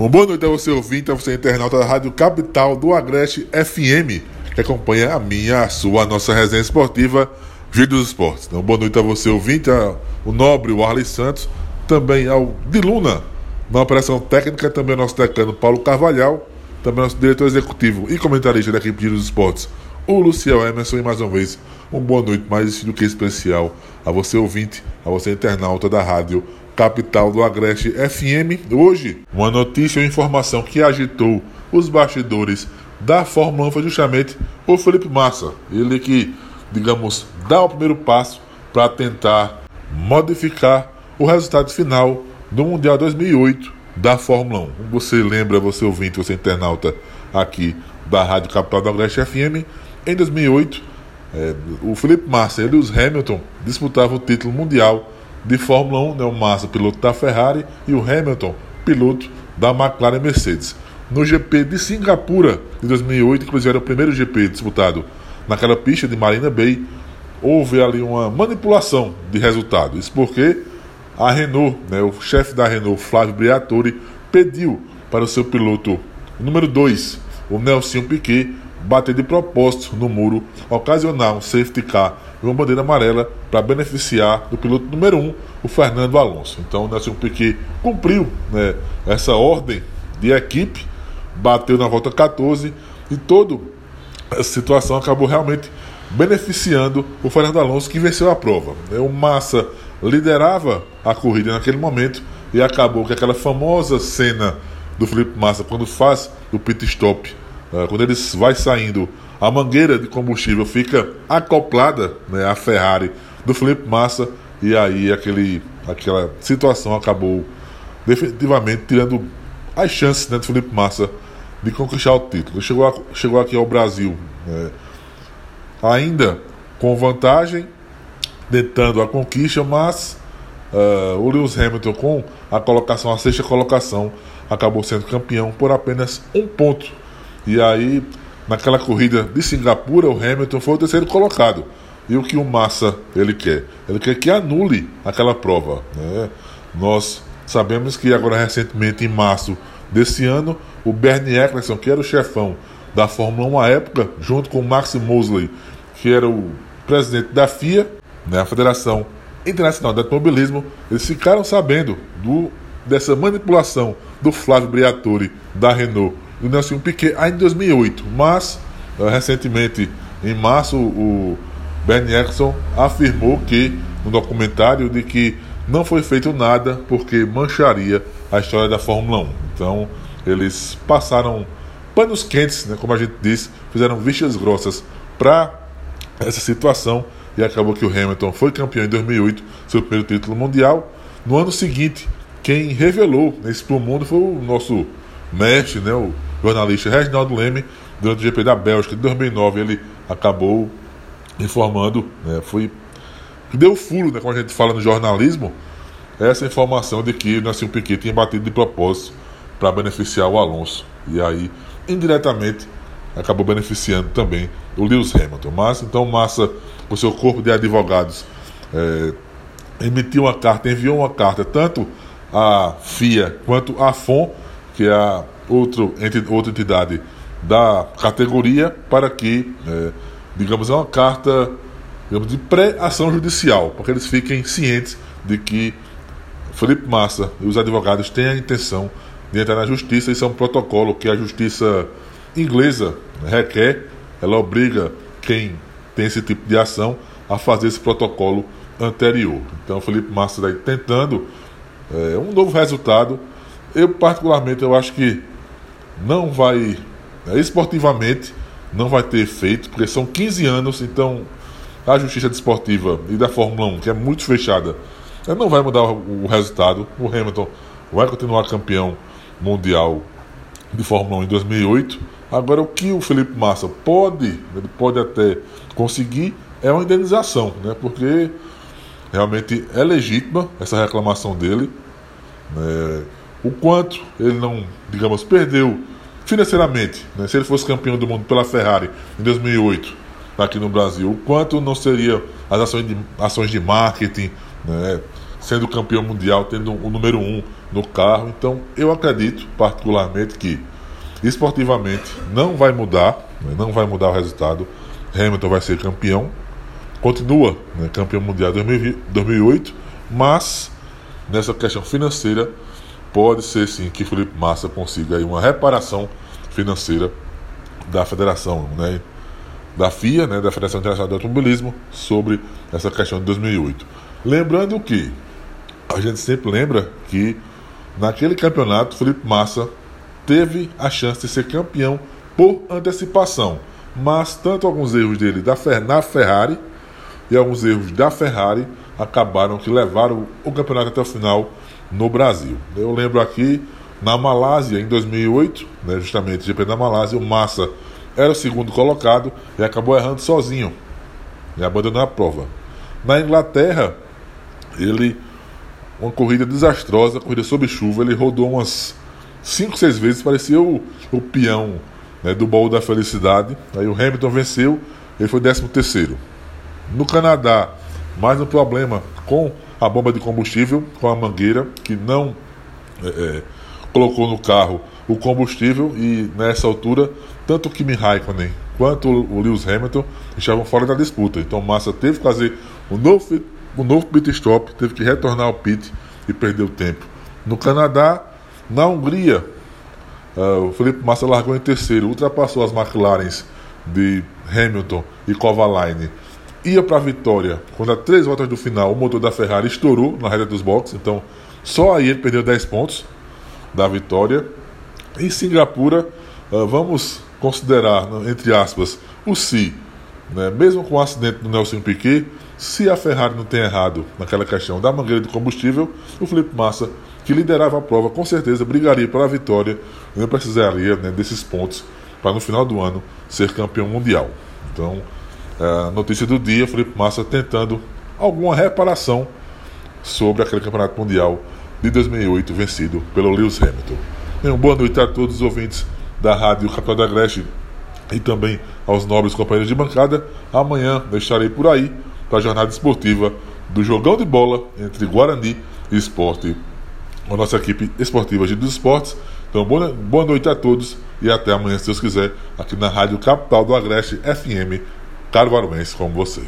Um boa noite a você ouvinte, a você internauta da Rádio Capital do Agreste FM, que acompanha a minha, a sua, a nossa resenha esportiva Giro dos Esportes. Então, boa noite a você ouvinte, o nobre, o Arley Santos, também ao de Luna, na operação técnica, também ao nosso decano Paulo Carvalhal, também ao nosso diretor executivo e comentarista da equipe Giro dos Esportes, o Luciel Emerson, e mais uma vez, uma boa noite mais do que especial a você ouvinte, a você internauta da Rádio capital do Agreste FM. Hoje, uma notícia ou informação que agitou os bastidores da Fórmula 1 foi justamente o Felipe Massa. Ele que, digamos, dá o primeiro passo para tentar modificar o resultado final do Mundial 2008 da Fórmula 1. Você lembra, você ouvinte, você internauta aqui da Rádio Capital do Agreste FM, em 2008, é, o Felipe Massa e o Lewis Hamilton disputavam o título mundial de Fórmula 1, né, o Massa, piloto da Ferrari, e o Hamilton, piloto da McLaren Mercedes. No GP de Singapura de 2008, inclusive era o primeiro GP disputado naquela pista de Marina Bay, houve ali uma manipulação de resultado. Isso porque a Renault, né, o chefe da Renault, Flávio Briatore, pediu para o seu piloto número 2, o Nelson Piquet, bater de propósito no muro, ocasionar um safety car e uma bandeira amarela para beneficiar do piloto número 1, um, o Fernando Alonso. Então o Nelson Piquet cumpriu né, essa ordem de equipe, bateu na volta 14 e toda essa situação acabou realmente beneficiando o Fernando Alonso que venceu a prova. O Massa liderava a corrida naquele momento e acabou que aquela famosa cena do Felipe Massa quando faz o pit stop, quando ele vai saindo a mangueira de combustível fica acoplada né, à Ferrari do Felipe Massa e aí aquele, aquela situação acabou definitivamente tirando as chances né, do Felipe Massa de conquistar o título. Chegou, a, chegou aqui ao Brasil né, ainda com vantagem, tentando a conquista, mas uh, o Lewis Hamilton com a colocação, a sexta colocação, acabou sendo campeão por apenas um ponto. E aí naquela corrida de Singapura, o Hamilton foi o terceiro colocado. E o que o Massa ele quer? Ele quer que anule aquela prova. Né? Nós sabemos que agora recentemente, em março desse ano, o Bernie Eccleston, que era o chefão da Fórmula 1 à época, junto com o Max Mosley, que era o presidente da FIA, né, a Federação Internacional de Automobilismo, eles ficaram sabendo do, dessa manipulação do Flávio Briatore da Renault do Nelson Piquet ainda em 2008, mas uh, recentemente, em março, o Bernie Eccleston afirmou que, no documentário, de que não foi feito nada porque mancharia a história da Fórmula 1. Então, eles passaram panos quentes, né, como a gente disse, fizeram vistas grossas para essa situação e acabou que o Hamilton foi campeão em 2008, seu primeiro título mundial. No ano seguinte, quem revelou isso para o mundo foi o nosso mestre, né, o jornalista Reginaldo Leme, durante o GP da Bélgica de 2009, ele acabou informando, né, foi deu furo, né, como a gente fala no jornalismo, essa informação de que Nelson Piquet tinha batido de propósito para beneficiar o Alonso. E aí, indiretamente, acabou beneficiando também o Lewis Hamilton. Mas então Massa, com seu corpo de advogados, é, emitiu uma carta, enviou uma carta tanto à FIA quanto à FON, que é a outro, outra entidade da categoria para que, é, digamos, é uma carta digamos, de pré-ação judicial, para que eles fiquem cientes de que Felipe Massa e os advogados têm a intenção de entrar na justiça. Isso é um protocolo que a justiça inglesa requer, ela obriga quem tem esse tipo de ação a fazer esse protocolo anterior. Então, Felipe Massa está tentando é, um novo resultado. Eu, particularmente, eu acho que não vai, né, esportivamente, não vai ter efeito, porque são 15 anos, então a justiça desportiva e da Fórmula 1, que é muito fechada, não vai mudar o resultado. O Hamilton vai continuar campeão mundial de Fórmula 1 em 2008. Agora, o que o Felipe Massa pode, ele pode até conseguir, é uma indenização, né? porque realmente é legítima essa reclamação dele. Né? O quanto ele não, digamos, perdeu financeiramente, né? se ele fosse campeão do mundo pela Ferrari em 2008, aqui no Brasil, o quanto não seria as ações de, ações de marketing, né? sendo campeão mundial, tendo o número um no carro. Então, eu acredito particularmente que esportivamente não vai mudar, né, não vai mudar o resultado. Hamilton vai ser campeão, continua né, campeão mundial em 2008, mas nessa questão financeira pode ser sim que Felipe Massa consiga aí uma reparação financeira da federação, né, da FIA, né, da Federação Internacional de Automobilismo, sobre essa questão de 2008. Lembrando que a gente sempre lembra que naquele campeonato Felipe Massa teve a chance de ser campeão por antecipação, mas tanto alguns erros dele da na Ferrari e alguns erros da Ferrari acabaram que levaram o campeonato até o final no Brasil. Eu lembro aqui na Malásia em 2008, né, justamente GP da Malásia, o Massa era o segundo colocado e acabou errando sozinho e abandonou a prova. Na Inglaterra, ele uma corrida desastrosa, corrida sob chuva, ele rodou umas 5, 6 vezes, parecia o, o peão né, do baú da felicidade. Aí o Hamilton venceu, ele foi 13 terceiro. No Canadá, mais um problema com a bomba de combustível, com a mangueira, que não é, é, colocou no carro o combustível e nessa altura, tanto o Kimi Raikkonen quanto o Lewis Hamilton estavam fora da disputa. Então Massa teve que fazer um novo, um novo pit stop, teve que retornar ao pit e perdeu tempo. No Canadá, na Hungria, uh, o Felipe Massa largou em terceiro, ultrapassou as McLarens de Hamilton e Kovalainen ia para a vitória quando a três voltas do final o motor da Ferrari estourou na reta dos boxes, então só aí ele perdeu 10 pontos da vitória. Em Singapura, uh, vamos considerar, entre aspas, o si, né? mesmo com o acidente do Nelson Piquet, se a Ferrari não tem errado naquela questão da mangueira de combustível, o Felipe Massa, que liderava a prova, com certeza brigaria pela vitória e não precisaria né, desses pontos para no final do ano ser campeão mundial. Então, é, notícia do dia, Felipe Massa tentando alguma reparação sobre aquele campeonato mundial de 2008 vencido pelo Lewis Hamilton. Uma boa noite a todos os ouvintes da Rádio Capital da Agreste e também aos nobres companheiros de bancada. Amanhã eu estarei por aí para a jornada esportiva do jogão de bola entre Guarani e Esporte, a nossa equipe esportiva de dos esportes. Então, boa noite a todos e até amanhã, se Deus quiser, aqui na Rádio Capital do Agreste FM Carvaruense como você.